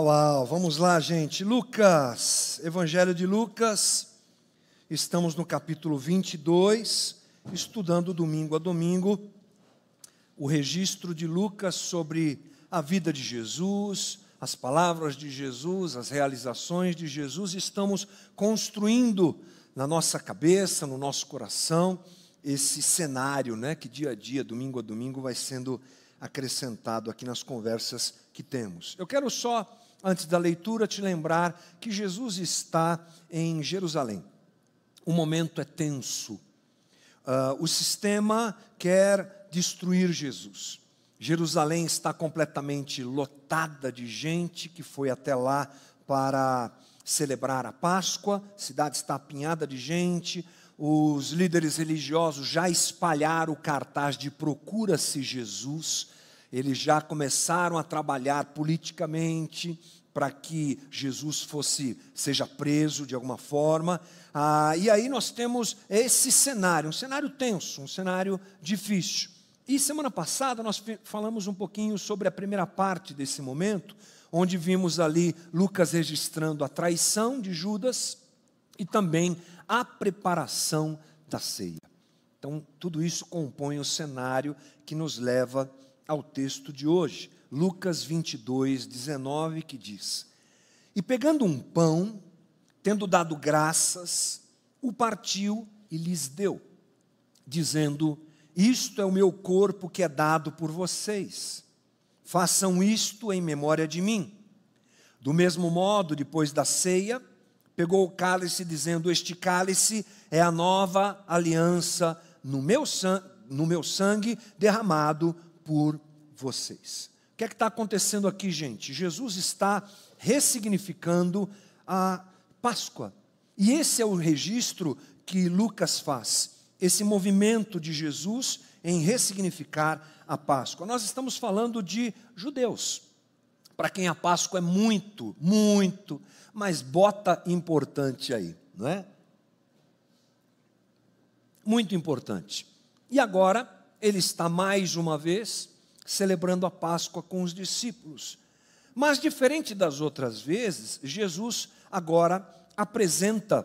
Uau, uau, vamos lá, gente. Lucas, Evangelho de Lucas, estamos no capítulo 22, estudando domingo a domingo o registro de Lucas sobre a vida de Jesus, as palavras de Jesus, as realizações de Jesus. Estamos construindo na nossa cabeça, no nosso coração, esse cenário, né, que dia a dia, domingo a domingo, vai sendo acrescentado aqui nas conversas que temos. Eu quero só, antes da leitura, te lembrar que Jesus está em Jerusalém. O momento é tenso. Uh, o sistema quer destruir Jesus. Jerusalém está completamente lotada de gente que foi até lá para celebrar a Páscoa, a cidade está apinhada de gente, os líderes religiosos já espalharam o cartaz de procura-se Jesus, eles já começaram a trabalhar politicamente para que Jesus fosse seja preso de alguma forma. Ah, e aí nós temos esse cenário, um cenário tenso, um cenário difícil. E semana passada nós falamos um pouquinho sobre a primeira parte desse momento, onde vimos ali Lucas registrando a traição de Judas e também a preparação da ceia. Então, tudo isso compõe o cenário que nos leva ao texto de hoje, Lucas 22, 19, que diz: E pegando um pão, tendo dado graças, o partiu e lhes deu, dizendo: Isto é o meu corpo que é dado por vocês. Façam isto em memória de mim. Do mesmo modo, depois da ceia, pegou o cálice, dizendo: Este cálice é a nova aliança no meu, no meu sangue derramado por vocês. O que é que está acontecendo aqui, gente? Jesus está ressignificando a Páscoa. E esse é o registro que Lucas faz, esse movimento de Jesus em ressignificar a Páscoa. Nós estamos falando de judeus, para quem a Páscoa é muito, muito mas bota importante aí, não é? Muito importante. E agora, ele está mais uma vez celebrando a Páscoa com os discípulos. Mas, diferente das outras vezes, Jesus agora apresenta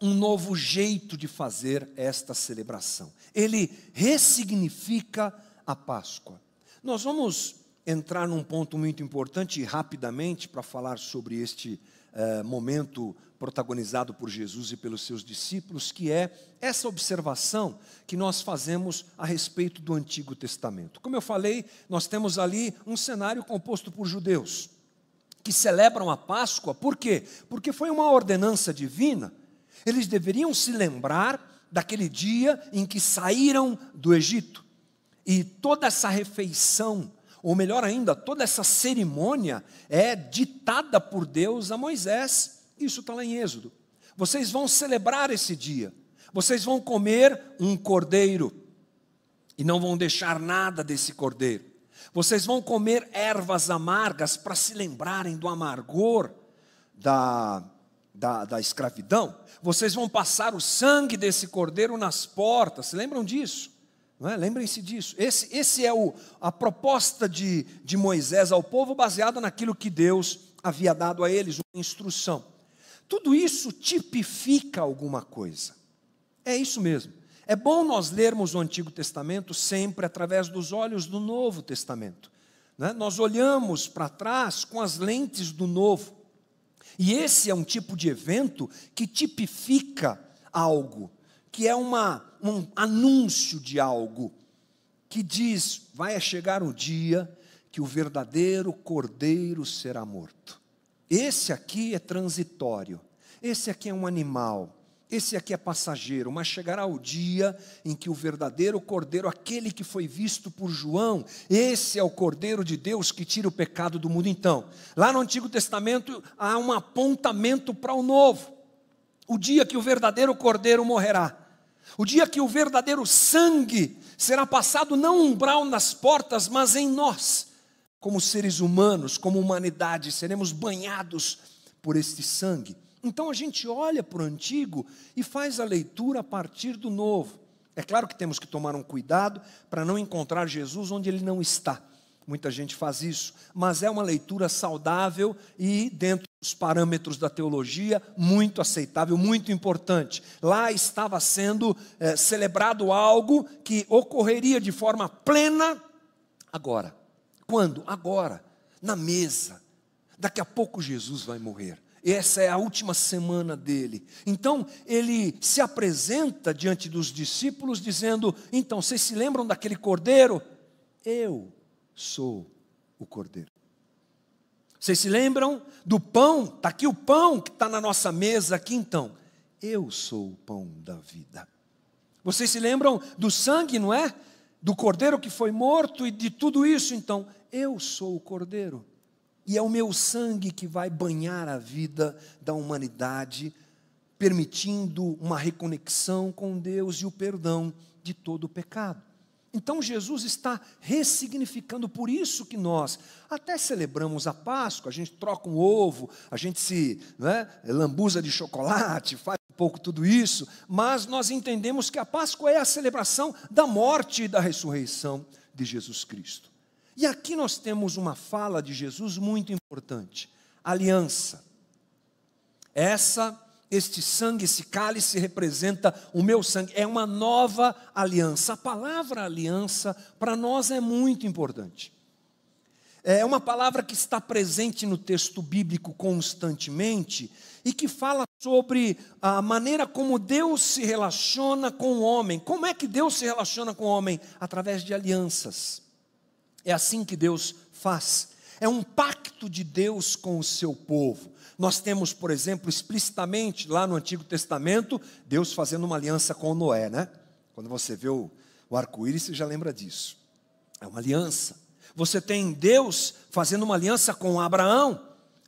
um novo jeito de fazer esta celebração. Ele ressignifica a Páscoa. Nós vamos entrar num ponto muito importante rapidamente para falar sobre este eh, momento protagonizado por Jesus e pelos seus discípulos, que é essa observação que nós fazemos a respeito do Antigo Testamento. Como eu falei, nós temos ali um cenário composto por judeus que celebram a Páscoa, por quê? Porque foi uma ordenança divina. Eles deveriam se lembrar daquele dia em que saíram do Egito. E toda essa refeição ou melhor ainda, toda essa cerimônia é ditada por Deus a Moisés. Isso está lá em Êxodo. Vocês vão celebrar esse dia, vocês vão comer um cordeiro e não vão deixar nada desse cordeiro. Vocês vão comer ervas amargas para se lembrarem do amargor da, da, da, escravidão. Vocês vão passar o sangue desse cordeiro nas portas. Se lembram disso? É? Lembrem-se disso. Esse, esse é o, a proposta de, de Moisés ao povo, baseada naquilo que Deus havia dado a eles, uma instrução. Tudo isso tipifica alguma coisa. É isso mesmo. É bom nós lermos o Antigo Testamento sempre através dos olhos do Novo Testamento. Né? Nós olhamos para trás com as lentes do Novo. E esse é um tipo de evento que tipifica algo, que é uma, um anúncio de algo, que diz: vai chegar o dia que o verdadeiro cordeiro será morto. Esse aqui é transitório, esse aqui é um animal, esse aqui é passageiro, mas chegará o dia em que o verdadeiro cordeiro, aquele que foi visto por João, esse é o cordeiro de Deus que tira o pecado do mundo. Então, lá no Antigo Testamento há um apontamento para o novo, o dia que o verdadeiro cordeiro morrerá. O dia que o verdadeiro sangue será passado não umbral nas portas, mas em nós, como seres humanos, como humanidade, seremos banhados por este sangue. Então a gente olha para o antigo e faz a leitura a partir do novo. É claro que temos que tomar um cuidado para não encontrar Jesus onde ele não está. muita gente faz isso, mas é uma leitura saudável e, dentro dos parâmetros da teologia, muito aceitável, muito importante. Lá estava sendo é, celebrado algo que ocorreria de forma plena agora. Quando? Agora, na mesa. Daqui a pouco Jesus vai morrer. Essa é a última semana dele. Então, ele se apresenta diante dos discípulos, dizendo: Então, vocês se lembram daquele cordeiro? Eu sou o cordeiro. Vocês se lembram do pão? Está aqui o pão que está na nossa mesa aqui, então. Eu sou o pão da vida. Vocês se lembram do sangue, não é? Do cordeiro que foi morto e de tudo isso, então. Eu sou o cordeiro e é o meu sangue que vai banhar a vida da humanidade, permitindo uma reconexão com Deus e o perdão de todo o pecado. Então Jesus está ressignificando, por isso que nós até celebramos a Páscoa, a gente troca um ovo, a gente se né, lambuza de chocolate, faz um pouco tudo isso, mas nós entendemos que a Páscoa é a celebração da morte e da ressurreição de Jesus Cristo. E aqui nós temos uma fala de Jesus muito importante: aliança. Essa, este sangue, esse cálice representa o meu sangue, é uma nova aliança. A palavra aliança para nós é muito importante. É uma palavra que está presente no texto bíblico constantemente e que fala sobre a maneira como Deus se relaciona com o homem. Como é que Deus se relaciona com o homem? Através de alianças. É assim que Deus faz. É um pacto de Deus com o seu povo. Nós temos, por exemplo, explicitamente lá no Antigo Testamento, Deus fazendo uma aliança com Noé, né? Quando você vê o, o arco-íris, você já lembra disso. É uma aliança. Você tem Deus fazendo uma aliança com Abraão,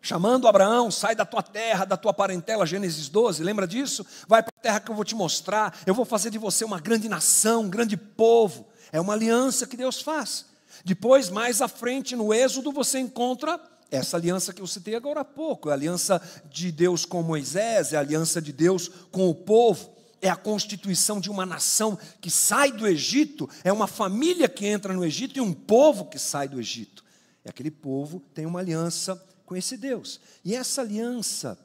chamando Abraão, sai da tua terra, da tua parentela, Gênesis 12, lembra disso? Vai para a terra que eu vou te mostrar, eu vou fazer de você uma grande nação, um grande povo. É uma aliança que Deus faz. Depois, mais à frente, no Êxodo, você encontra essa aliança que eu citei agora há pouco, a aliança de Deus com Moisés, é a aliança de Deus com o povo, é a constituição de uma nação que sai do Egito, é uma família que entra no Egito e um povo que sai do Egito. E aquele povo tem uma aliança com esse Deus. E essa aliança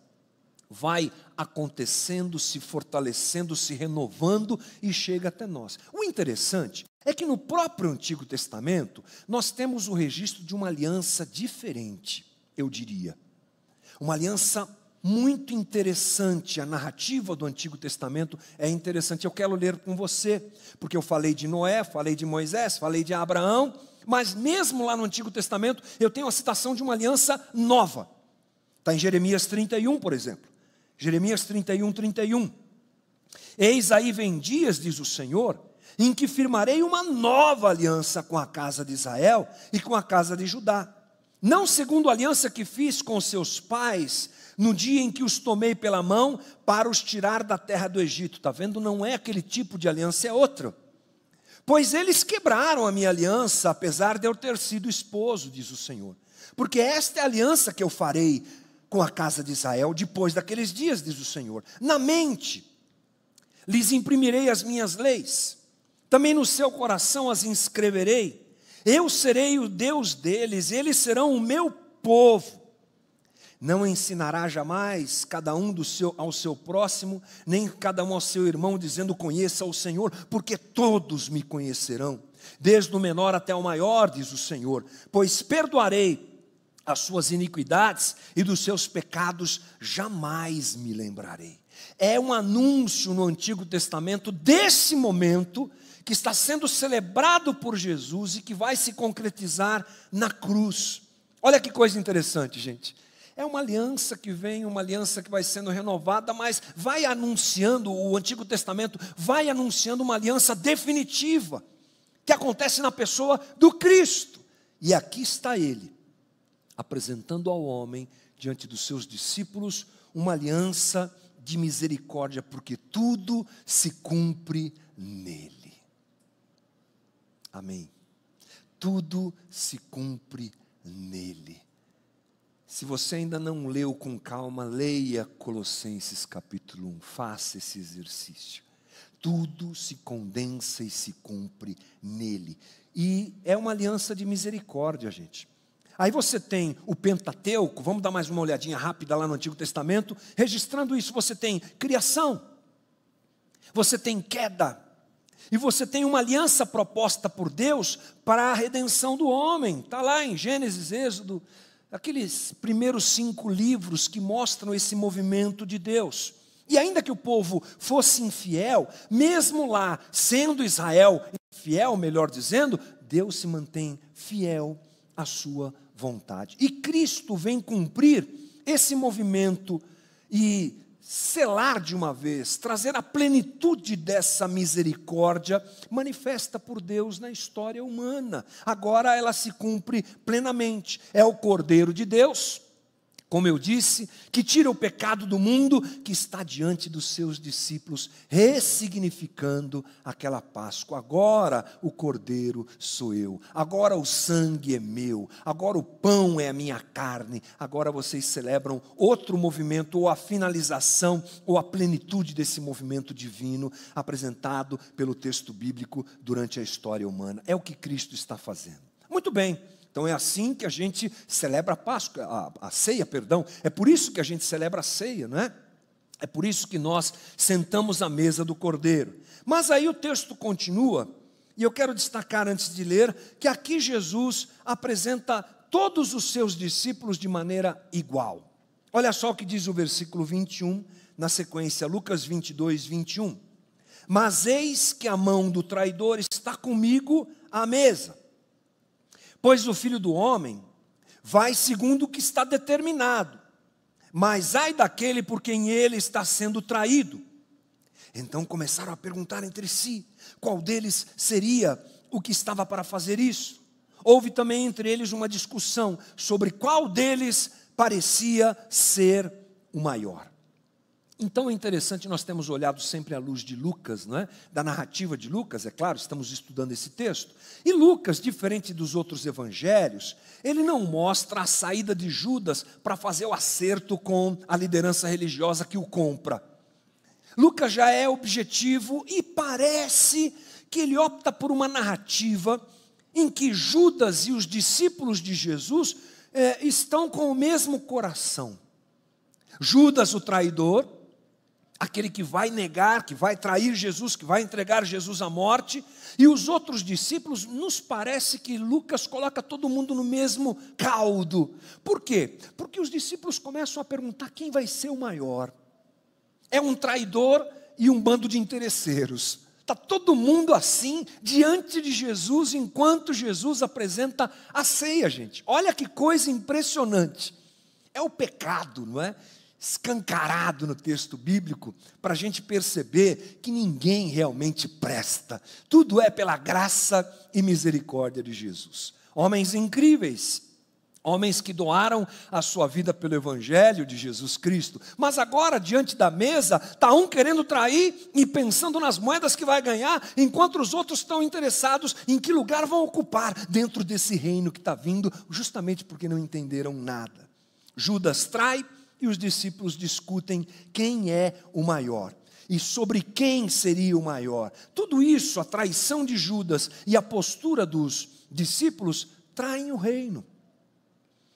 vai acontecendo, se fortalecendo, se renovando e chega até nós. O interessante é que no próprio Antigo Testamento nós temos o registro de uma aliança diferente, eu diria. Uma aliança muito interessante, a narrativa do Antigo Testamento é interessante. Eu quero ler com você, porque eu falei de Noé, falei de Moisés, falei de Abraão, mas mesmo lá no Antigo Testamento eu tenho a citação de uma aliança nova. Está em Jeremias 31, por exemplo. Jeremias 31, 31. Eis aí vem dias, diz o Senhor, em que firmarei uma nova aliança com a casa de Israel e com a casa de Judá. Não segundo a aliança que fiz com seus pais, no dia em que os tomei pela mão para os tirar da terra do Egito. Está vendo? Não é aquele tipo de aliança, é outro. Pois eles quebraram a minha aliança, apesar de eu ter sido esposo, diz o Senhor. Porque esta é a aliança que eu farei com a casa de Israel depois daqueles dias, diz o Senhor. Na mente lhes imprimirei as minhas leis também no seu coração as inscreverei. Eu serei o Deus deles, eles serão o meu povo. Não ensinará jamais cada um seu, ao seu próximo, nem cada um ao seu irmão, dizendo: Conheça o Senhor, porque todos me conhecerão, desde o menor até o maior, diz o Senhor, pois perdoarei as suas iniquidades e dos seus pecados jamais me lembrarei. É um anúncio no Antigo Testamento desse momento que está sendo celebrado por Jesus e que vai se concretizar na cruz. Olha que coisa interessante, gente. É uma aliança que vem, uma aliança que vai sendo renovada, mas vai anunciando, o Antigo Testamento vai anunciando uma aliança definitiva, que acontece na pessoa do Cristo. E aqui está ele, apresentando ao homem, diante dos seus discípulos, uma aliança de misericórdia, porque tudo se cumpre nele. Amém. Tudo se cumpre nele. Se você ainda não leu com calma, leia Colossenses capítulo 1, faça esse exercício. Tudo se condensa e se cumpre nele. E é uma aliança de misericórdia, gente. Aí você tem o Pentateuco, vamos dar mais uma olhadinha rápida lá no Antigo Testamento, registrando isso, você tem criação, você tem queda, e você tem uma aliança proposta por Deus para a redenção do homem. Está lá em Gênesis, Êxodo, aqueles primeiros cinco livros que mostram esse movimento de Deus. E ainda que o povo fosse infiel, mesmo lá sendo Israel infiel, melhor dizendo, Deus se mantém fiel à sua vontade. E Cristo vem cumprir esse movimento e selar de uma vez, trazer a plenitude dessa misericórdia manifesta por Deus na história humana. Agora ela se cumpre plenamente. É o Cordeiro de Deus como eu disse, que tira o pecado do mundo, que está diante dos seus discípulos, ressignificando aquela Páscoa. Agora o cordeiro sou eu, agora o sangue é meu, agora o pão é a minha carne. Agora vocês celebram outro movimento, ou a finalização, ou a plenitude desse movimento divino apresentado pelo texto bíblico durante a história humana. É o que Cristo está fazendo. Muito bem. Então é assim que a gente celebra a Páscoa, a, a ceia, perdão. É por isso que a gente celebra a ceia, não é? É por isso que nós sentamos à mesa do Cordeiro. Mas aí o texto continua, e eu quero destacar antes de ler, que aqui Jesus apresenta todos os seus discípulos de maneira igual. Olha só o que diz o versículo 21, na sequência, Lucas 22, 21. Mas eis que a mão do traidor está comigo à mesa. Pois o filho do homem vai segundo o que está determinado, mas ai daquele por quem ele está sendo traído. Então começaram a perguntar entre si qual deles seria o que estava para fazer isso. Houve também entre eles uma discussão sobre qual deles parecia ser o maior. Então é interessante, nós temos olhado sempre à luz de Lucas, não é? da narrativa de Lucas, é claro, estamos estudando esse texto. E Lucas, diferente dos outros evangelhos, ele não mostra a saída de Judas para fazer o acerto com a liderança religiosa que o compra. Lucas já é objetivo e parece que ele opta por uma narrativa em que Judas e os discípulos de Jesus é, estão com o mesmo coração. Judas, o traidor, aquele que vai negar, que vai trair Jesus, que vai entregar Jesus à morte, e os outros discípulos, nos parece que Lucas coloca todo mundo no mesmo caldo. Por quê? Porque os discípulos começam a perguntar quem vai ser o maior. É um traidor e um bando de interesseiros. Está todo mundo assim diante de Jesus, enquanto Jesus apresenta a ceia, gente. Olha que coisa impressionante. É o pecado, não é? Escancarado no texto bíblico para a gente perceber que ninguém realmente presta. Tudo é pela graça e misericórdia de Jesus. Homens incríveis, homens que doaram a sua vida pelo Evangelho de Jesus Cristo, mas agora, diante da mesa, está um querendo trair e pensando nas moedas que vai ganhar, enquanto os outros estão interessados em que lugar vão ocupar dentro desse reino que está vindo, justamente porque não entenderam nada. Judas trai, e os discípulos discutem quem é o maior e sobre quem seria o maior. Tudo isso, a traição de Judas e a postura dos discípulos, traem o reino.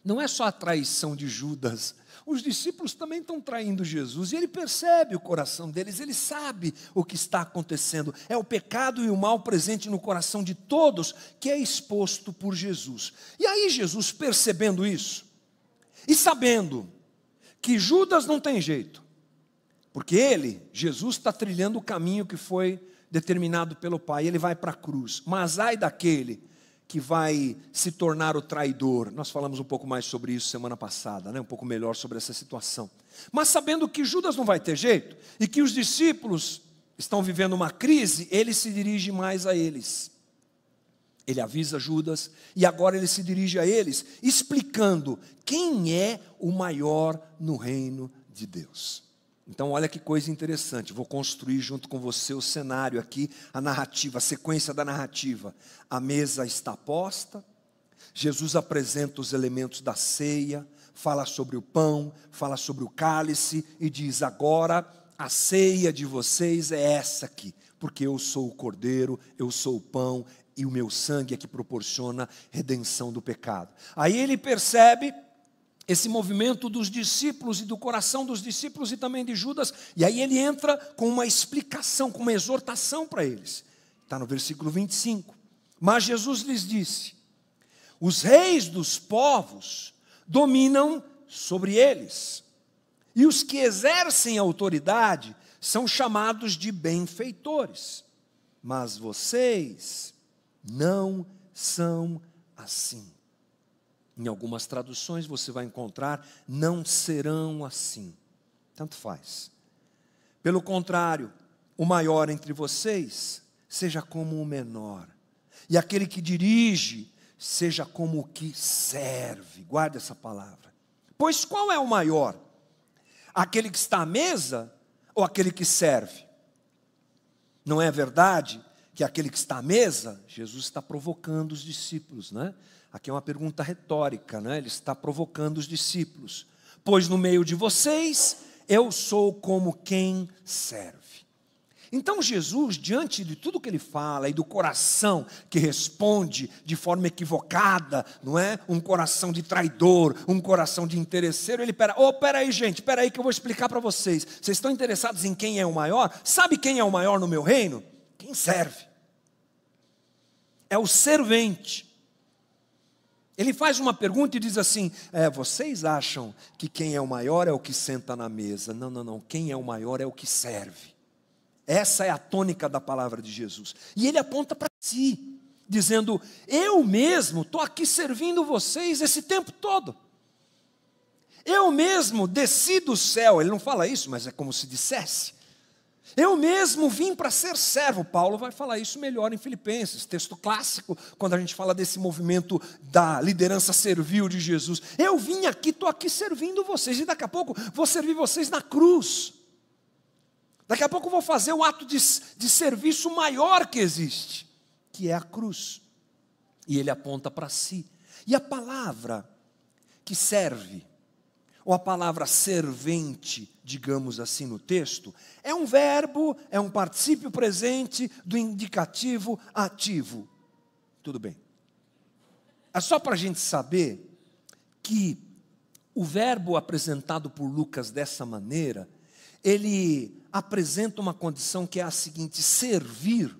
Não é só a traição de Judas, os discípulos também estão traindo Jesus, e ele percebe o coração deles, ele sabe o que está acontecendo. É o pecado e o mal presente no coração de todos que é exposto por Jesus. E aí, Jesus, percebendo isso, e sabendo que Judas não tem jeito, porque ele, Jesus, está trilhando o caminho que foi determinado pelo Pai, ele vai para a cruz, mas ai daquele que vai se tornar o traidor. Nós falamos um pouco mais sobre isso semana passada, né? um pouco melhor sobre essa situação. Mas sabendo que Judas não vai ter jeito e que os discípulos estão vivendo uma crise, ele se dirige mais a eles. Ele avisa Judas e agora ele se dirige a eles, explicando quem é o maior no reino de Deus. Então, olha que coisa interessante. Vou construir junto com você o cenário aqui, a narrativa, a sequência da narrativa. A mesa está posta, Jesus apresenta os elementos da ceia, fala sobre o pão, fala sobre o cálice e diz: agora a ceia de vocês é essa aqui. porque eu sou o cordeiro, eu sou o pão e o meu sangue é que proporciona redenção do pecado. Aí ele percebe esse movimento dos discípulos e do coração dos discípulos e também de Judas, e aí ele entra com uma explicação, com uma exortação para eles. Está no versículo 25. Mas Jesus lhes disse: Os reis dos povos dominam sobre eles, e os que exercem autoridade são chamados de benfeitores. Mas vocês não são assim. Em algumas traduções você vai encontrar não serão assim. Tanto faz. Pelo contrário, o maior entre vocês seja como o menor, e aquele que dirige seja como o que serve. Guarde essa palavra. Pois qual é o maior? Aquele que está à mesa ou aquele que serve? Não é verdade que aquele que está à mesa, Jesus está provocando os discípulos, né? Aqui é uma pergunta retórica, né? Ele está provocando os discípulos. Pois no meio de vocês eu sou como quem serve. Então Jesus, diante de tudo que ele fala e do coração que responde de forma equivocada, não é? Um coração de traidor, um coração de interesseiro, ele pera, oh, pera aí, gente, pera aí que eu vou explicar para vocês. Vocês estão interessados em quem é o maior? Sabe quem é o maior no meu reino? Quem serve. É o servente. Ele faz uma pergunta e diz assim: é, vocês acham que quem é o maior é o que senta na mesa? Não, não, não. Quem é o maior é o que serve. Essa é a tônica da palavra de Jesus. E ele aponta para si, dizendo: Eu mesmo estou aqui servindo vocês esse tempo todo. Eu mesmo desci do céu. Ele não fala isso, mas é como se dissesse. Eu mesmo vim para ser servo. Paulo vai falar isso melhor em Filipenses, texto clássico, quando a gente fala desse movimento da liderança servil de Jesus. Eu vim aqui, estou aqui servindo vocês, e daqui a pouco vou servir vocês na cruz. Daqui a pouco vou fazer o ato de, de serviço maior que existe, que é a cruz. E ele aponta para si. E a palavra que serve, ou a palavra servente, digamos assim no texto, é um verbo, é um particípio presente do indicativo ativo. Tudo bem. É só para a gente saber que o verbo apresentado por Lucas dessa maneira, ele apresenta uma condição que é a seguinte: servir,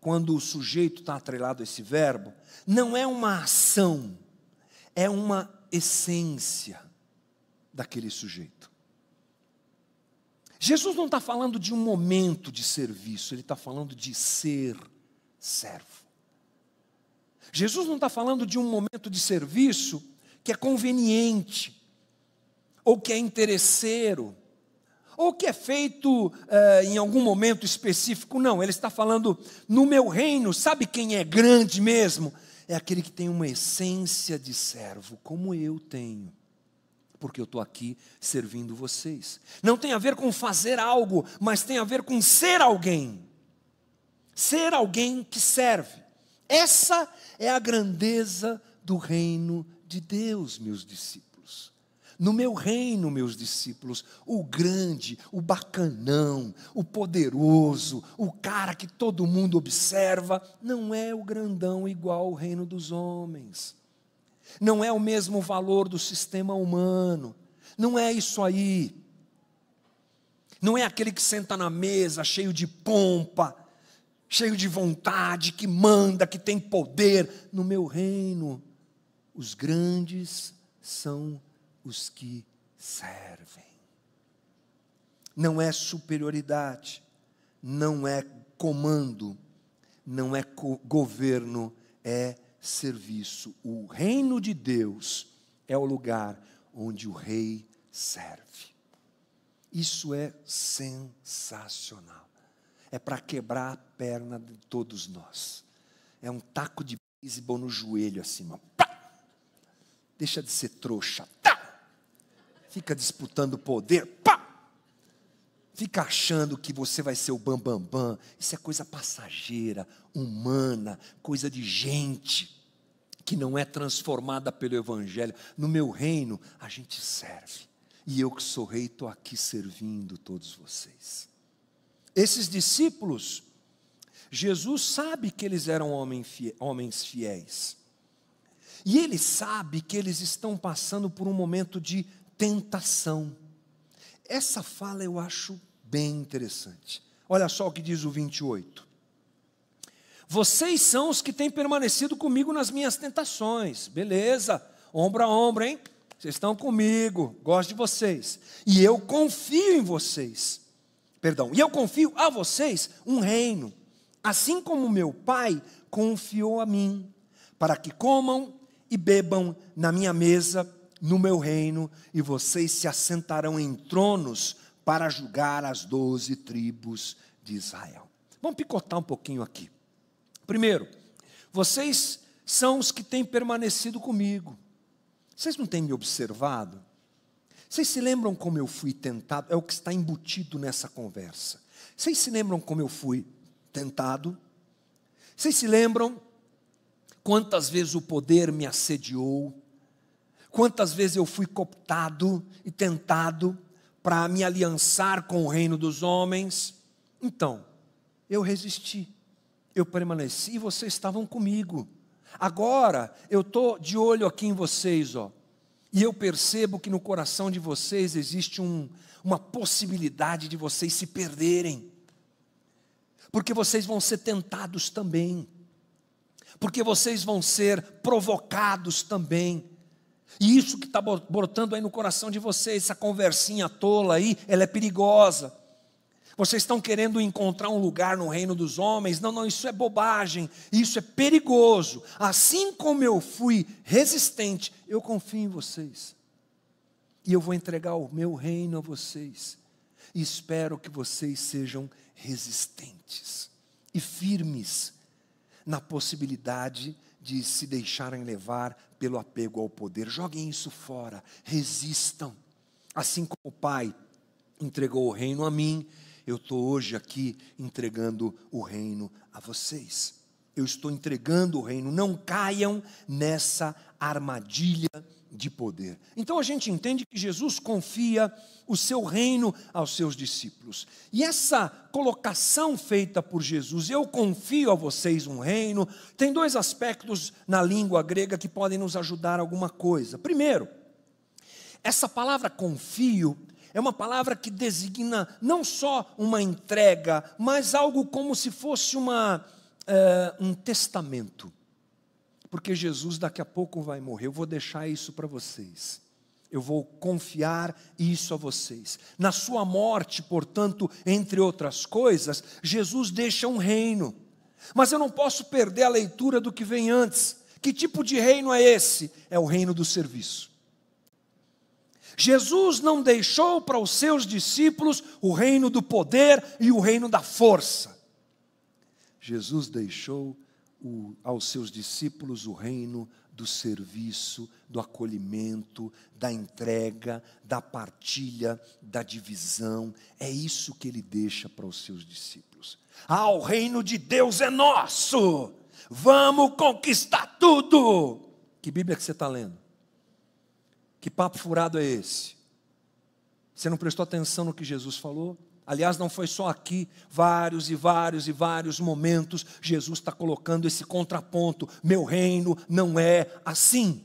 quando o sujeito está atrelado a esse verbo, não é uma ação, é uma essência daquele sujeito. Jesus não está falando de um momento de serviço, ele está falando de ser servo. Jesus não está falando de um momento de serviço que é conveniente, ou que é interesseiro, ou que é feito uh, em algum momento específico. Não, ele está falando no meu reino, sabe quem é grande mesmo? É aquele que tem uma essência de servo, como eu tenho. Porque eu estou aqui servindo vocês. Não tem a ver com fazer algo, mas tem a ver com ser alguém. Ser alguém que serve. Essa é a grandeza do reino de Deus, meus discípulos. No meu reino, meus discípulos, o grande, o bacanão, o poderoso, o cara que todo mundo observa, não é o grandão igual ao reino dos homens. Não é o mesmo valor do sistema humano. Não é isso aí. Não é aquele que senta na mesa cheio de pompa, cheio de vontade, que manda, que tem poder. No meu reino, os grandes são os que servem. Não é superioridade, não é comando, não é governo, é serviço. O reino de Deus é o lugar onde o rei serve. Isso é sensacional. É para quebrar a perna de todos nós. É um taco de beisebol no joelho acima. Deixa de ser trouxa. Tá! fica disputando poder, pá! Fica achando que você vai ser o bambambam. Bam, bam. Isso é coisa passageira, humana, coisa de gente que não é transformada pelo Evangelho. No meu reino, a gente serve. E eu que sou rei, estou aqui servindo todos vocês. Esses discípulos Jesus sabe que eles eram homens fiéis. E ele sabe que eles estão passando por um momento de tentação. Essa fala eu acho bem interessante. Olha só o que diz o 28. Vocês são os que têm permanecido comigo nas minhas tentações. Beleza, ombro a ombro, hein? Vocês estão comigo, gosto de vocês. E eu confio em vocês. Perdão, e eu confio a vocês um reino, assim como meu Pai confiou a mim, para que comam e bebam na minha mesa, no meu reino, e vocês se assentarão em tronos para julgar as doze tribos de Israel. Vamos picotar um pouquinho aqui. Primeiro, vocês são os que têm permanecido comigo. Vocês não têm me observado? Vocês se lembram como eu fui tentado? É o que está embutido nessa conversa. Vocês se lembram como eu fui tentado? Vocês se lembram quantas vezes o poder me assediou? Quantas vezes eu fui cooptado e tentado para me aliançar com o reino dos homens? Então, eu resisti, eu permaneci e vocês estavam comigo. Agora eu estou de olho aqui em vocês, ó, e eu percebo que no coração de vocês existe um, uma possibilidade de vocês se perderem, porque vocês vão ser tentados também, porque vocês vão ser provocados também. E isso que está brotando aí no coração de vocês, essa conversinha tola aí, ela é perigosa. Vocês estão querendo encontrar um lugar no reino dos homens? Não, não, isso é bobagem, isso é perigoso. Assim como eu fui resistente, eu confio em vocês. E eu vou entregar o meu reino a vocês. E espero que vocês sejam resistentes e firmes na possibilidade de se deixarem levar pelo apego ao poder. Joguem isso fora, resistam. Assim como o Pai entregou o reino a mim, eu estou hoje aqui entregando o reino a vocês. Eu estou entregando o reino, não caiam nessa armadilha de poder. Então a gente entende que Jesus confia o seu reino aos seus discípulos. E essa colocação feita por Jesus, eu confio a vocês um reino, tem dois aspectos na língua grega que podem nos ajudar alguma coisa. Primeiro, essa palavra confio é uma palavra que designa não só uma entrega, mas algo como se fosse uma, uh, um testamento porque Jesus daqui a pouco vai morrer. Eu vou deixar isso para vocês. Eu vou confiar isso a vocês. Na sua morte, portanto, entre outras coisas, Jesus deixa um reino. Mas eu não posso perder a leitura do que vem antes. Que tipo de reino é esse? É o reino do serviço. Jesus não deixou para os seus discípulos o reino do poder e o reino da força. Jesus deixou o, aos seus discípulos o reino do serviço, do acolhimento, da entrega, da partilha, da divisão. É isso que ele deixa para os seus discípulos. Ah, o reino de Deus é nosso! Vamos conquistar tudo! Que Bíblia que você está lendo? Que papo furado é esse? Você não prestou atenção no que Jesus falou? Aliás, não foi só aqui, vários e vários e vários momentos, Jesus está colocando esse contraponto: meu reino não é assim,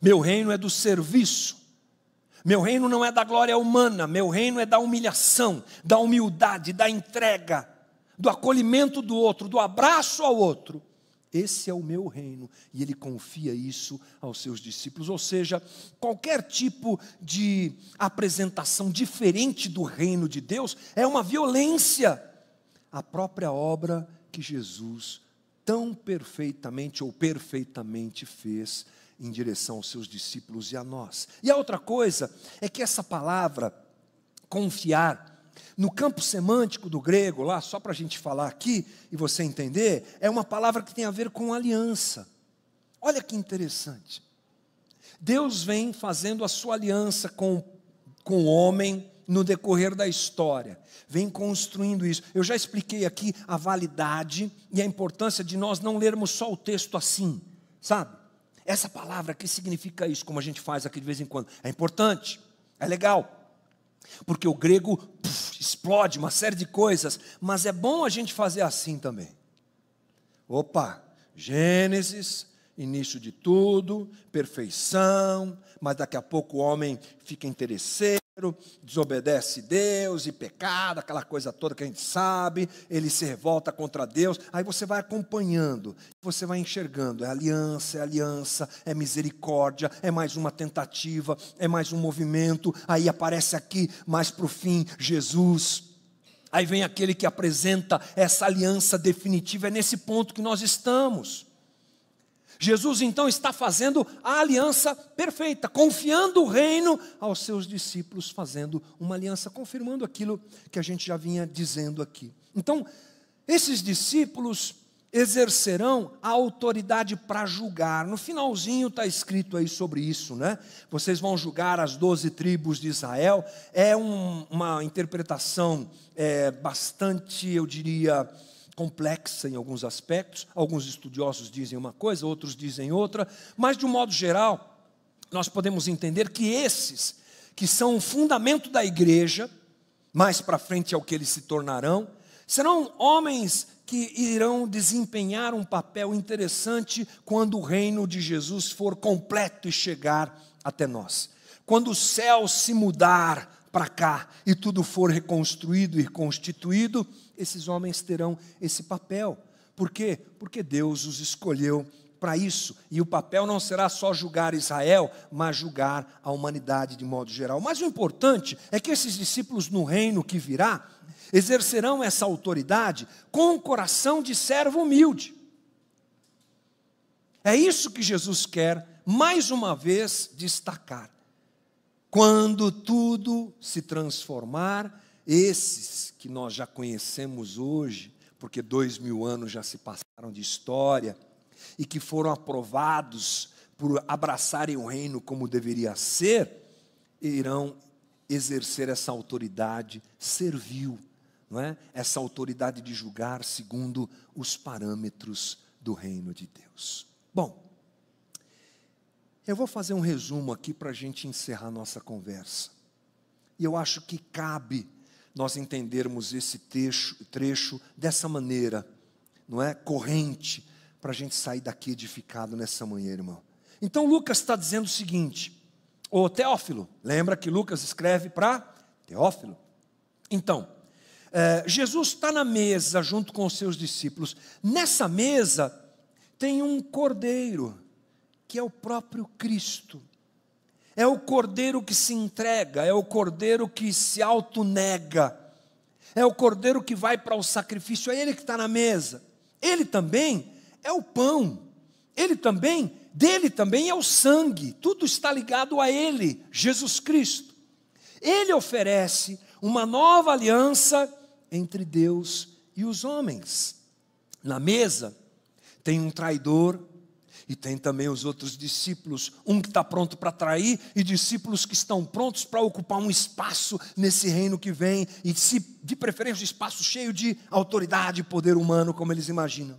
meu reino é do serviço, meu reino não é da glória humana, meu reino é da humilhação, da humildade, da entrega, do acolhimento do outro, do abraço ao outro. Esse é o meu reino, e ele confia isso aos seus discípulos. Ou seja, qualquer tipo de apresentação diferente do reino de Deus é uma violência à própria obra que Jesus tão perfeitamente ou perfeitamente fez em direção aos seus discípulos e a nós. E a outra coisa é que essa palavra, confiar, no campo semântico do grego, lá, só para a gente falar aqui e você entender, é uma palavra que tem a ver com aliança. Olha que interessante. Deus vem fazendo a sua aliança com, com o homem no decorrer da história, vem construindo isso. Eu já expliquei aqui a validade e a importância de nós não lermos só o texto assim, sabe? Essa palavra que significa isso, como a gente faz aqui de vez em quando, é importante, é legal, porque o grego explode uma série de coisas, mas é bom a gente fazer assim também. Opa, Gênesis, início de tudo, perfeição, mas daqui a pouco o homem fica interesseiro, desobedece Deus e pecado, aquela coisa toda que a gente sabe, ele se revolta contra Deus, aí você vai acompanhando, você vai enxergando, é aliança, é aliança, é misericórdia, é mais uma tentativa, é mais um movimento, aí aparece aqui, mais para o fim, Jesus. Aí vem aquele que apresenta essa aliança definitiva, é nesse ponto que nós estamos. Jesus então está fazendo a aliança perfeita, confiando o reino aos seus discípulos, fazendo uma aliança, confirmando aquilo que a gente já vinha dizendo aqui. Então, esses discípulos exercerão a autoridade para julgar. No finalzinho está escrito aí sobre isso, né? Vocês vão julgar as doze tribos de Israel. É um, uma interpretação é, bastante, eu diria, complexa em alguns aspectos. Alguns estudiosos dizem uma coisa, outros dizem outra, mas de um modo geral, nós podemos entender que esses que são o fundamento da igreja, mais para frente é o que eles se tornarão, serão homens que irão desempenhar um papel interessante quando o reino de Jesus for completo e chegar até nós. Quando o céu se mudar para cá e tudo for reconstruído e reconstituído, esses homens terão esse papel. Por quê? Porque Deus os escolheu para isso. E o papel não será só julgar Israel, mas julgar a humanidade de modo geral. Mas o importante é que esses discípulos no reino que virá exercerão essa autoridade com um coração de servo humilde. É isso que Jesus quer, mais uma vez, destacar. Quando tudo se transformar, esses que nós já conhecemos hoje, porque dois mil anos já se passaram de história, e que foram aprovados por abraçarem o reino como deveria ser, irão exercer essa autoridade servil, não é? Essa autoridade de julgar segundo os parâmetros do reino de Deus. Bom, eu vou fazer um resumo aqui para a gente encerrar nossa conversa. E eu acho que cabe nós entendermos esse trecho, trecho dessa maneira, não é? Corrente, para a gente sair daqui edificado nessa manhã, irmão. Então Lucas está dizendo o seguinte: o Teófilo, lembra que Lucas escreve para Teófilo? Então, é, Jesus está na mesa junto com os seus discípulos. Nessa mesa tem um cordeiro que é o próprio Cristo. É o cordeiro que se entrega, é o cordeiro que se autonega, é o cordeiro que vai para o sacrifício, é ele que está na mesa. Ele também é o pão, ele também, dele também é o sangue, tudo está ligado a ele, Jesus Cristo. Ele oferece uma nova aliança entre Deus e os homens. Na mesa tem um traidor, e tem também os outros discípulos, um que está pronto para trair e discípulos que estão prontos para ocupar um espaço nesse reino que vem e de preferência um espaço cheio de autoridade e poder humano, como eles imaginam.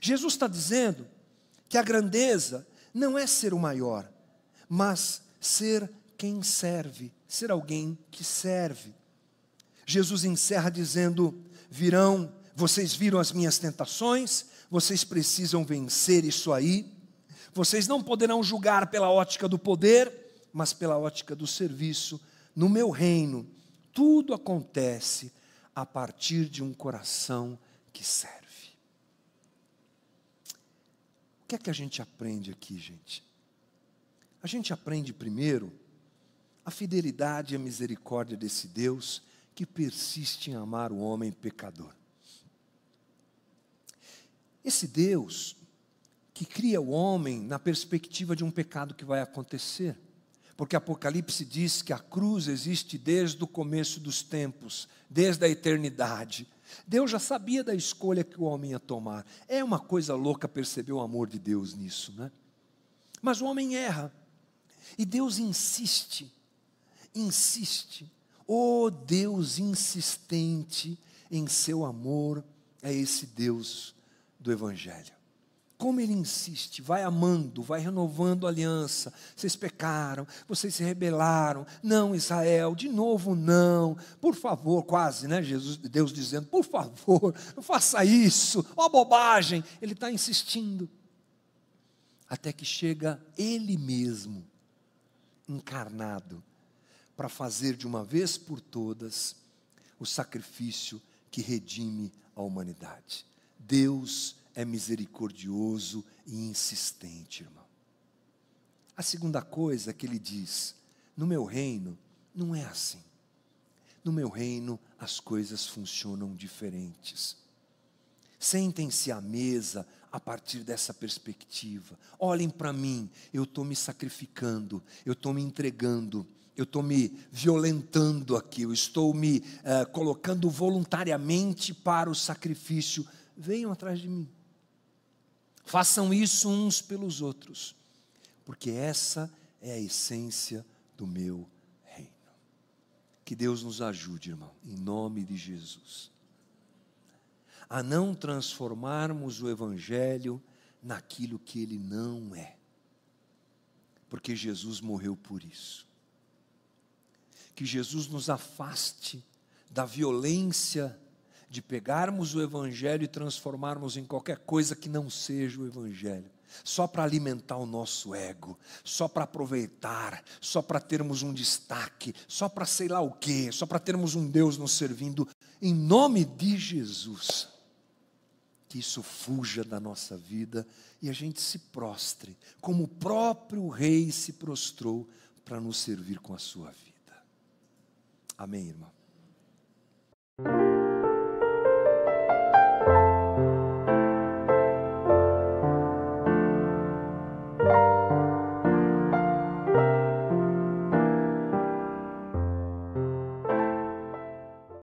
Jesus está dizendo que a grandeza não é ser o maior, mas ser quem serve, ser alguém que serve. Jesus encerra dizendo: virão, vocês viram as minhas tentações, vocês precisam vencer isso aí. Vocês não poderão julgar pela ótica do poder, mas pela ótica do serviço. No meu reino, tudo acontece a partir de um coração que serve. O que é que a gente aprende aqui, gente? A gente aprende primeiro a fidelidade e a misericórdia desse Deus que persiste em amar o homem pecador. Esse Deus que cria o homem na perspectiva de um pecado que vai acontecer. Porque Apocalipse diz que a cruz existe desde o começo dos tempos, desde a eternidade. Deus já sabia da escolha que o homem ia tomar. É uma coisa louca perceber o amor de Deus nisso, né? Mas o homem erra. E Deus insiste, insiste. Oh Deus insistente em seu amor, é esse Deus do Evangelho. Como ele insiste, vai amando, vai renovando a aliança. Vocês pecaram, vocês se rebelaram. Não, Israel, de novo não. Por favor, quase, né? Jesus, Deus dizendo, por favor, não faça isso. Ó bobagem. Ele está insistindo. Até que chega ele mesmo, encarnado, para fazer de uma vez por todas o sacrifício que redime a humanidade. Deus é misericordioso e insistente, irmão. A segunda coisa que ele diz: no meu reino não é assim. No meu reino as coisas funcionam diferentes. Sentem-se à mesa a partir dessa perspectiva. Olhem para mim, eu estou me sacrificando, eu estou me entregando, eu estou me violentando aqui, eu estou me uh, colocando voluntariamente para o sacrifício. Venham atrás de mim. Façam isso uns pelos outros, porque essa é a essência do meu reino. Que Deus nos ajude, irmão, em nome de Jesus, a não transformarmos o Evangelho naquilo que ele não é, porque Jesus morreu por isso. Que Jesus nos afaste da violência de pegarmos o Evangelho e transformarmos em qualquer coisa que não seja o Evangelho, só para alimentar o nosso ego, só para aproveitar, só para termos um destaque, só para sei lá o quê, só para termos um Deus nos servindo, em nome de Jesus. Que isso fuja da nossa vida e a gente se prostre, como o próprio Rei se prostrou para nos servir com a sua vida. Amém, irmão?